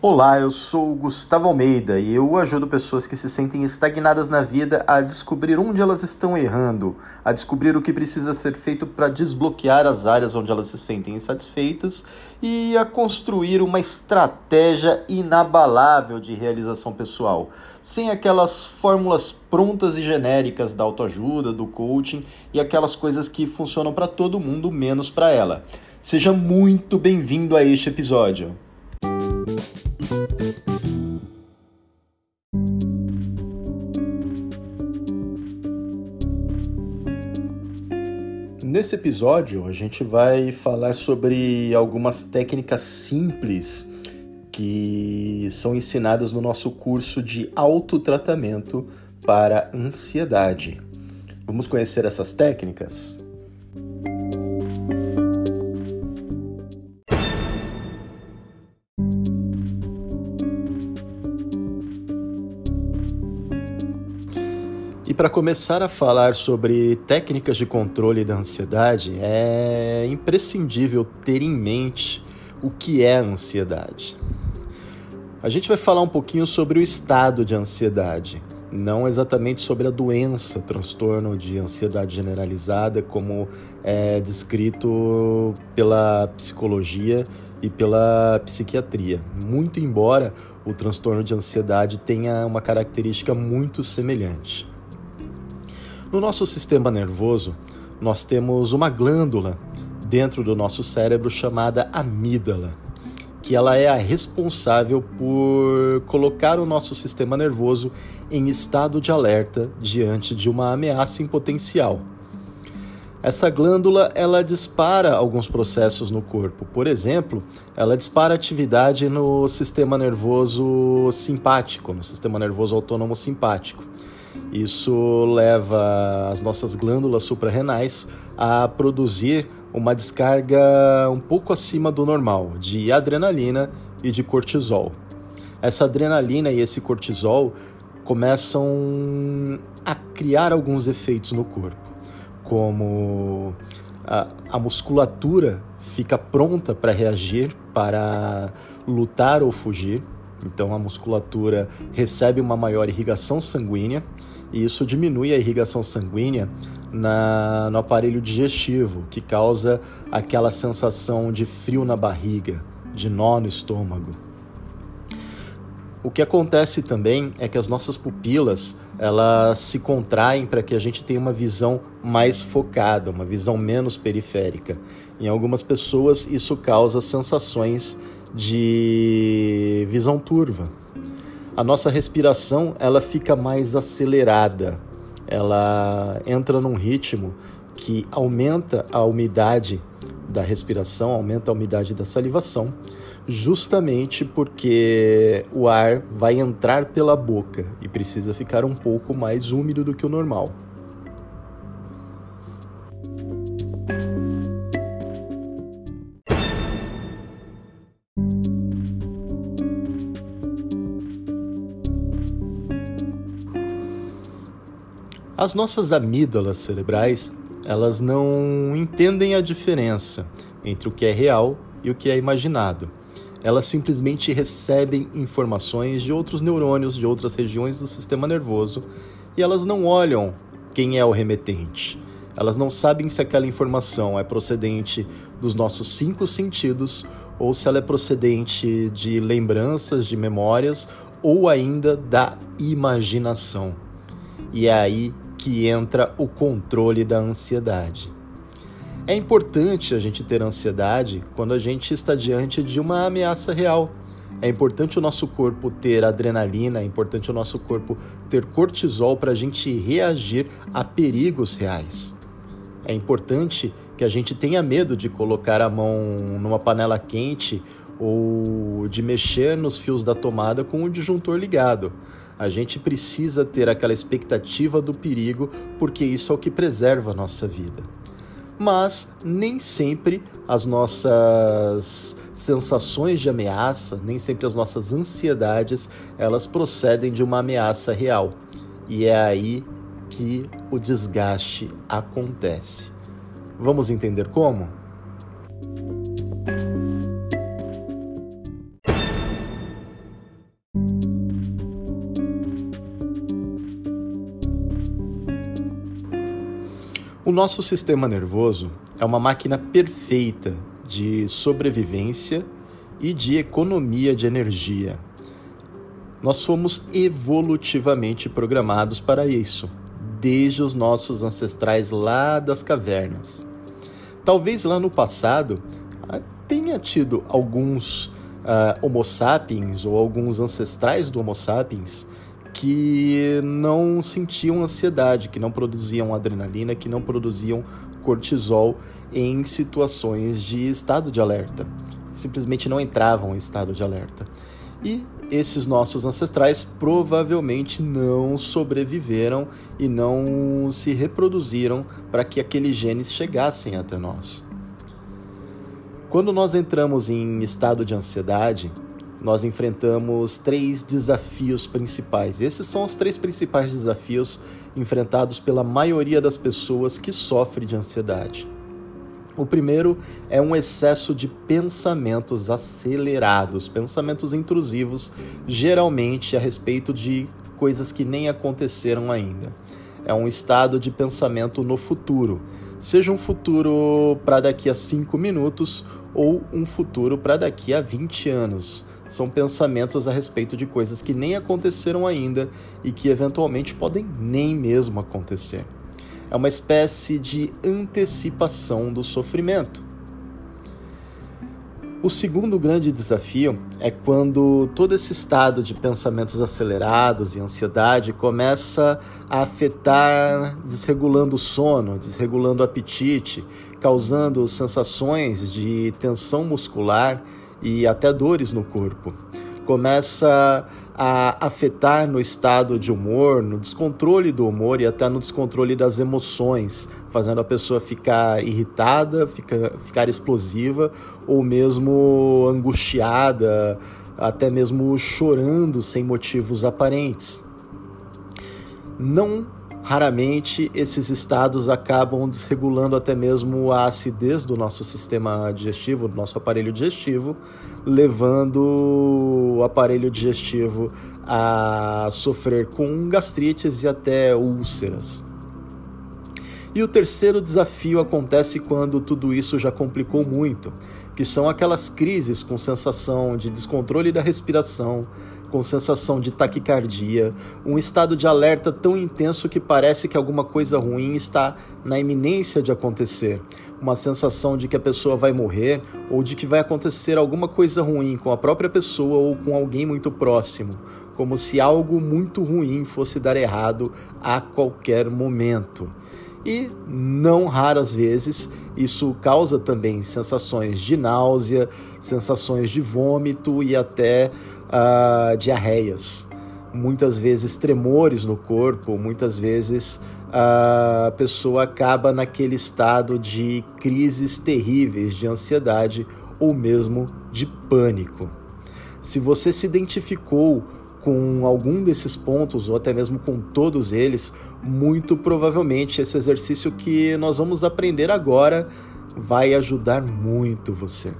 Olá, eu sou Gustavo Almeida e eu ajudo pessoas que se sentem estagnadas na vida a descobrir onde elas estão errando, a descobrir o que precisa ser feito para desbloquear as áreas onde elas se sentem insatisfeitas e a construir uma estratégia inabalável de realização pessoal, sem aquelas fórmulas prontas e genéricas da autoajuda, do coaching e aquelas coisas que funcionam para todo mundo menos para ela. Seja muito bem-vindo a este episódio. Nesse episódio, a gente vai falar sobre algumas técnicas simples que são ensinadas no nosso curso de autotratamento para ansiedade. Vamos conhecer essas técnicas? E para começar a falar sobre técnicas de controle da ansiedade, é imprescindível ter em mente o que é a ansiedade. A gente vai falar um pouquinho sobre o estado de ansiedade, não exatamente sobre a doença, transtorno de ansiedade generalizada, como é descrito pela psicologia e pela psiquiatria. Muito embora o transtorno de ansiedade tenha uma característica muito semelhante. No nosso sistema nervoso, nós temos uma glândula dentro do nosso cérebro chamada amígdala, que ela é a responsável por colocar o nosso sistema nervoso em estado de alerta diante de uma ameaça em potencial. Essa glândula ela dispara alguns processos no corpo. Por exemplo, ela dispara atividade no sistema nervoso simpático, no sistema nervoso autônomo simpático. Isso leva as nossas glândulas suprarrenais a produzir uma descarga um pouco acima do normal de adrenalina e de cortisol. Essa adrenalina e esse cortisol começam a criar alguns efeitos no corpo, como a, a musculatura fica pronta para reagir, para lutar ou fugir. Então a musculatura recebe uma maior irrigação sanguínea e isso diminui a irrigação sanguínea na, no aparelho digestivo, que causa aquela sensação de frio na barriga, de nó no estômago. O que acontece também é que as nossas pupilas elas se contraem para que a gente tenha uma visão mais focada, uma visão menos periférica. Em algumas pessoas isso causa sensações de visão turva, a nossa respiração ela fica mais acelerada, ela entra num ritmo que aumenta a umidade da respiração, aumenta a umidade da salivação, justamente porque o ar vai entrar pela boca e precisa ficar um pouco mais úmido do que o normal. As nossas amígdalas cerebrais, elas não entendem a diferença entre o que é real e o que é imaginado. Elas simplesmente recebem informações de outros neurônios de outras regiões do sistema nervoso e elas não olham quem é o remetente. Elas não sabem se aquela informação é procedente dos nossos cinco sentidos ou se ela é procedente de lembranças, de memórias ou ainda da imaginação. E é aí que entra o controle da ansiedade. É importante a gente ter ansiedade quando a gente está diante de uma ameaça real. É importante o nosso corpo ter adrenalina, é importante o nosso corpo ter cortisol para a gente reagir a perigos reais. É importante que a gente tenha medo de colocar a mão numa panela quente ou de mexer nos fios da tomada com o disjuntor ligado. A gente precisa ter aquela expectativa do perigo, porque isso é o que preserva a nossa vida. Mas nem sempre as nossas sensações de ameaça, nem sempre as nossas ansiedades, elas procedem de uma ameaça real. E é aí que o desgaste acontece. Vamos entender como? O nosso sistema nervoso é uma máquina perfeita de sobrevivência e de economia de energia. Nós fomos evolutivamente programados para isso, desde os nossos ancestrais lá das cavernas. Talvez lá no passado ah, tenha tido alguns uh, Homo sapiens ou alguns ancestrais do Homo sapiens que não sentiam ansiedade, que não produziam adrenalina, que não produziam cortisol em situações de estado de alerta. Simplesmente não entravam em estado de alerta. E esses nossos ancestrais provavelmente não sobreviveram e não se reproduziram para que aqueles genes chegassem até nós. Quando nós entramos em estado de ansiedade, nós enfrentamos três desafios principais. Esses são os três principais desafios enfrentados pela maioria das pessoas que sofre de ansiedade. O primeiro é um excesso de pensamentos acelerados, pensamentos intrusivos, geralmente a respeito de coisas que nem aconteceram ainda. É um estado de pensamento no futuro, seja um futuro para daqui a cinco minutos ou um futuro para daqui a 20 anos. São pensamentos a respeito de coisas que nem aconteceram ainda e que eventualmente podem nem mesmo acontecer é uma espécie de antecipação do sofrimento. O segundo grande desafio é quando todo esse estado de pensamentos acelerados e ansiedade começa a afetar, desregulando o sono, desregulando o apetite, causando sensações de tensão muscular e até dores no corpo. Começa a afetar no estado de humor, no descontrole do humor e até no descontrole das emoções, fazendo a pessoa ficar irritada, ficar, ficar explosiva ou mesmo angustiada, até mesmo chorando sem motivos aparentes. Não raramente esses estados acabam desregulando até mesmo a acidez do nosso sistema digestivo, do nosso aparelho digestivo, levando o aparelho digestivo a sofrer com gastrites e até úlceras. E o terceiro desafio acontece quando tudo isso já complicou muito, que são aquelas crises com sensação de descontrole da respiração, com sensação de taquicardia, um estado de alerta tão intenso que parece que alguma coisa ruim está na iminência de acontecer, uma sensação de que a pessoa vai morrer ou de que vai acontecer alguma coisa ruim com a própria pessoa ou com alguém muito próximo, como se algo muito ruim fosse dar errado a qualquer momento. E não raras vezes isso causa também sensações de náusea, sensações de vômito e até uh, diarreias, muitas vezes tremores no corpo, muitas vezes a pessoa acaba naquele estado de crises terríveis de ansiedade ou mesmo de pânico. Se você se identificou com algum desses pontos, ou até mesmo com todos eles, muito provavelmente esse exercício que nós vamos aprender agora vai ajudar muito você.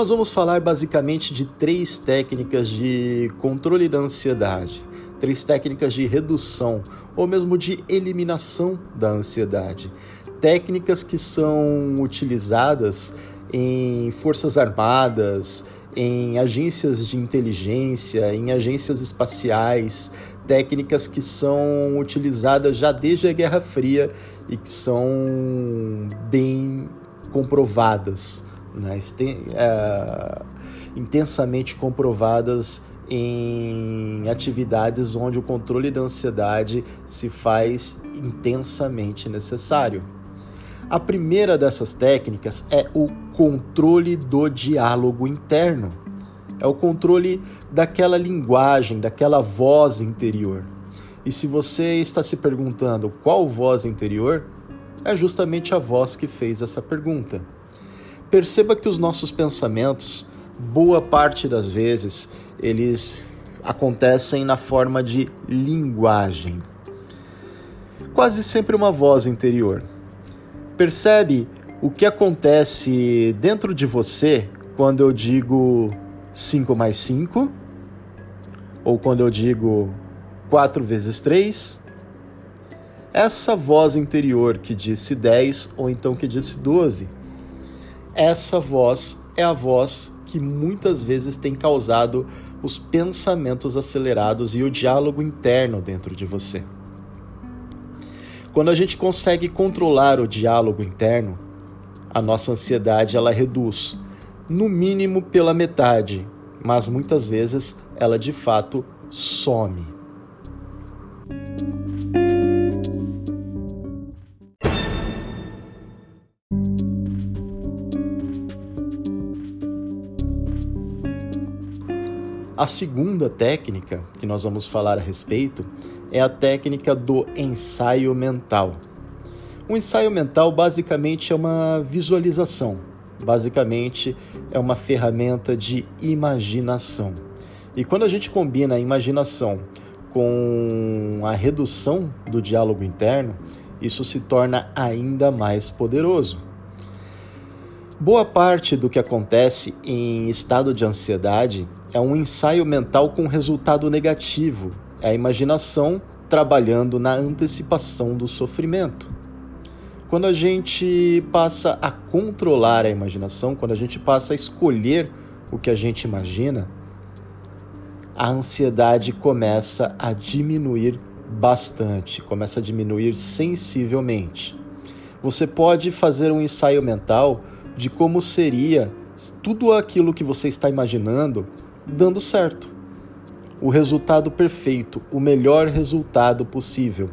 Nós vamos falar basicamente de três técnicas de controle da ansiedade, três técnicas de redução ou mesmo de eliminação da ansiedade. Técnicas que são utilizadas em forças armadas, em agências de inteligência, em agências espaciais, técnicas que são utilizadas já desde a Guerra Fria e que são bem comprovadas né, é, intensamente comprovadas em atividades onde o controle da ansiedade se faz intensamente necessário. A primeira dessas técnicas é o controle do diálogo interno. É o controle daquela linguagem, daquela voz interior. E se você está se perguntando qual voz interior, é justamente a voz que fez essa pergunta. Perceba que os nossos pensamentos, boa parte das vezes, eles acontecem na forma de linguagem. Quase sempre uma voz interior. Percebe O que acontece dentro de você quando eu digo 5 mais 5? Ou quando eu digo 4 vezes 3? Essa voz interior que disse 10 ou então que disse 12, essa voz é a voz que muitas vezes tem causado os pensamentos acelerados e o diálogo interno dentro de você. Quando a gente consegue controlar o diálogo interno, a nossa ansiedade ela reduz, no mínimo pela metade, mas muitas vezes ela de fato some. A segunda técnica que nós vamos falar a respeito é a técnica do ensaio mental. O ensaio mental basicamente é uma visualização, basicamente é uma ferramenta de imaginação. E quando a gente combina a imaginação com a redução do diálogo interno, isso se torna ainda mais poderoso. Boa parte do que acontece em estado de ansiedade é um ensaio mental com resultado negativo, é a imaginação trabalhando na antecipação do sofrimento. Quando a gente passa a controlar a imaginação, quando a gente passa a escolher o que a gente imagina, a ansiedade começa a diminuir bastante, começa a diminuir sensivelmente. Você pode fazer um ensaio mental de como seria tudo aquilo que você está imaginando dando certo. O resultado perfeito, o melhor resultado possível.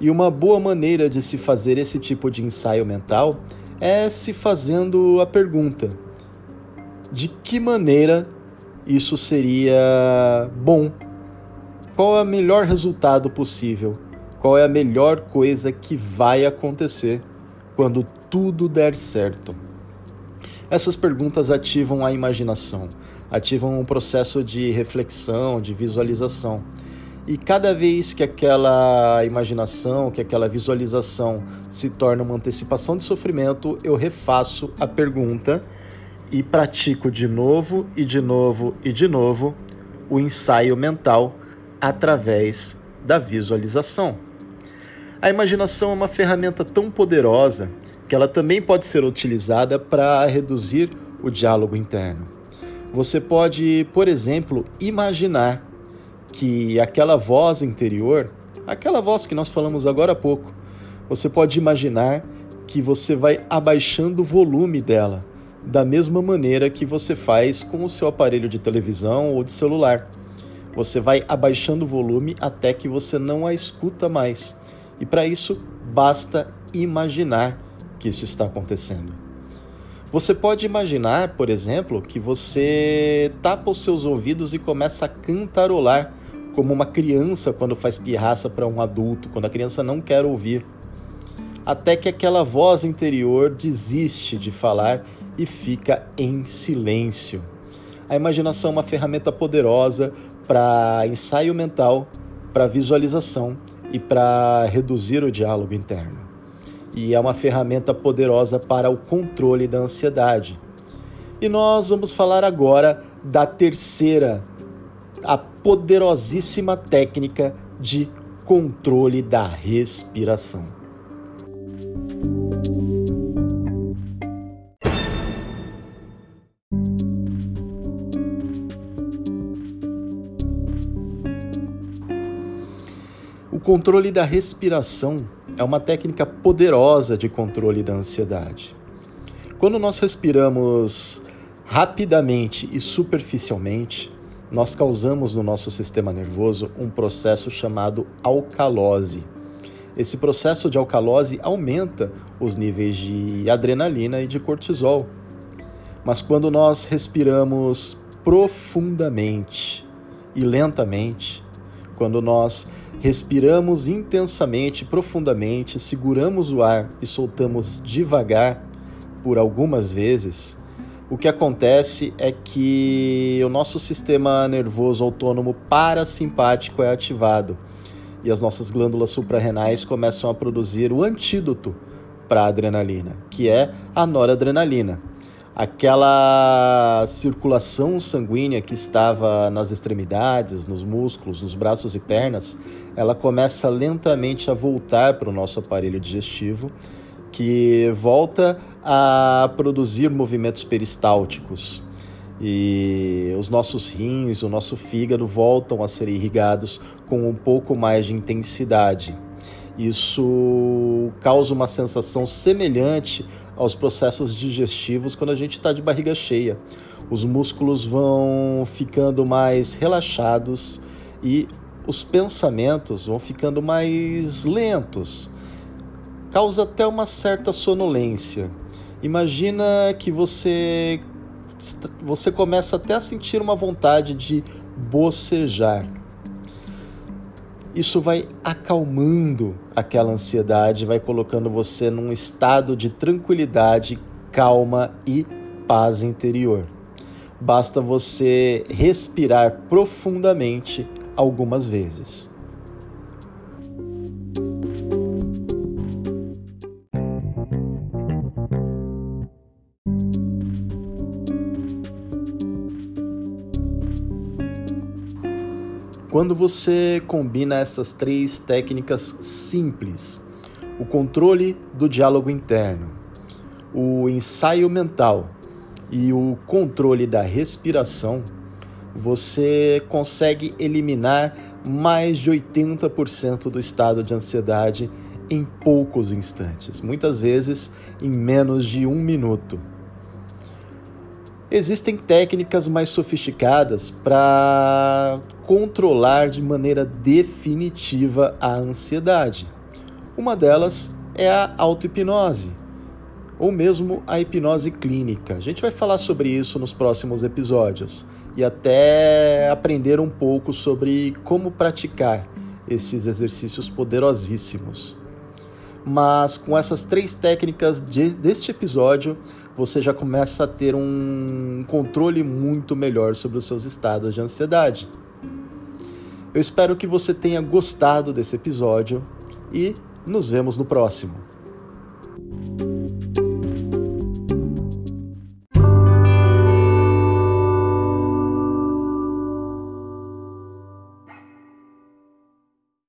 E uma boa maneira de se fazer esse tipo de ensaio mental é se fazendo a pergunta: de que maneira isso seria bom? Qual é o melhor resultado possível? Qual é a melhor coisa que vai acontecer quando tudo der certo? Essas perguntas ativam a imaginação, ativam um processo de reflexão, de visualização. E cada vez que aquela imaginação, que aquela visualização se torna uma antecipação de sofrimento, eu refaço a pergunta e pratico de novo e de novo e de novo o ensaio mental através da visualização. A imaginação é uma ferramenta tão poderosa que ela também pode ser utilizada para reduzir o diálogo interno. Você pode, por exemplo, imaginar que aquela voz interior, aquela voz que nós falamos agora há pouco, você pode imaginar que você vai abaixando o volume dela, da mesma maneira que você faz com o seu aparelho de televisão ou de celular. Você vai abaixando o volume até que você não a escuta mais. E para isso, basta imaginar que isso está acontecendo. Você pode imaginar, por exemplo, que você tapa os seus ouvidos e começa a cantarolar como uma criança quando faz pirraça para um adulto, quando a criança não quer ouvir. Até que aquela voz interior desiste de falar e fica em silêncio. A imaginação é uma ferramenta poderosa para ensaio mental, para visualização e para reduzir o diálogo interno e é uma ferramenta poderosa para o controle da ansiedade. E nós vamos falar agora da terceira, a poderosíssima técnica de controle da respiração. O controle da respiração é uma técnica poderosa de controle da ansiedade. Quando nós respiramos rapidamente e superficialmente, nós causamos no nosso sistema nervoso um processo chamado alcalose. Esse processo de alcalose aumenta os níveis de adrenalina e de cortisol. Mas quando nós respiramos profundamente e lentamente, quando nós respiramos intensamente, profundamente, seguramos o ar e soltamos devagar por algumas vezes, o que acontece é que o nosso sistema nervoso autônomo parasimpático é ativado e as nossas glândulas suprarrenais começam a produzir o antídoto para a adrenalina, que é a noradrenalina. Aquela circulação sanguínea que estava nas extremidades, nos músculos, nos braços e pernas, ela começa lentamente a voltar para o nosso aparelho digestivo, que volta a produzir movimentos peristálticos. E os nossos rins, o nosso fígado voltam a ser irrigados com um pouco mais de intensidade. Isso causa uma sensação semelhante aos processos digestivos quando a gente está de barriga cheia. Os músculos vão ficando mais relaxados e os pensamentos vão ficando mais lentos. Causa até uma certa sonolência. Imagina que você você começa até a sentir uma vontade de bocejar isso vai acalmando aquela ansiedade, vai colocando você num estado de tranquilidade, calma e paz interior. Basta você respirar profundamente algumas vezes. Quando você combina essas três técnicas simples, o controle do diálogo interno, o ensaio mental e o controle da respiração, você consegue eliminar mais de 80% do estado de ansiedade em poucos instantes, muitas vezes em menos de um minuto. Existem técnicas mais sofisticadas para controlar de maneira definitiva a ansiedade. Uma delas é a auto-hipnose, ou mesmo a hipnose clínica. A gente vai falar sobre isso nos próximos episódios e até aprender um pouco sobre como praticar esses exercícios poderosíssimos. Mas com essas três técnicas de, deste episódio, você já começa a ter um controle muito melhor sobre os seus estados de ansiedade. Eu espero que você tenha gostado desse episódio e nos vemos no próximo.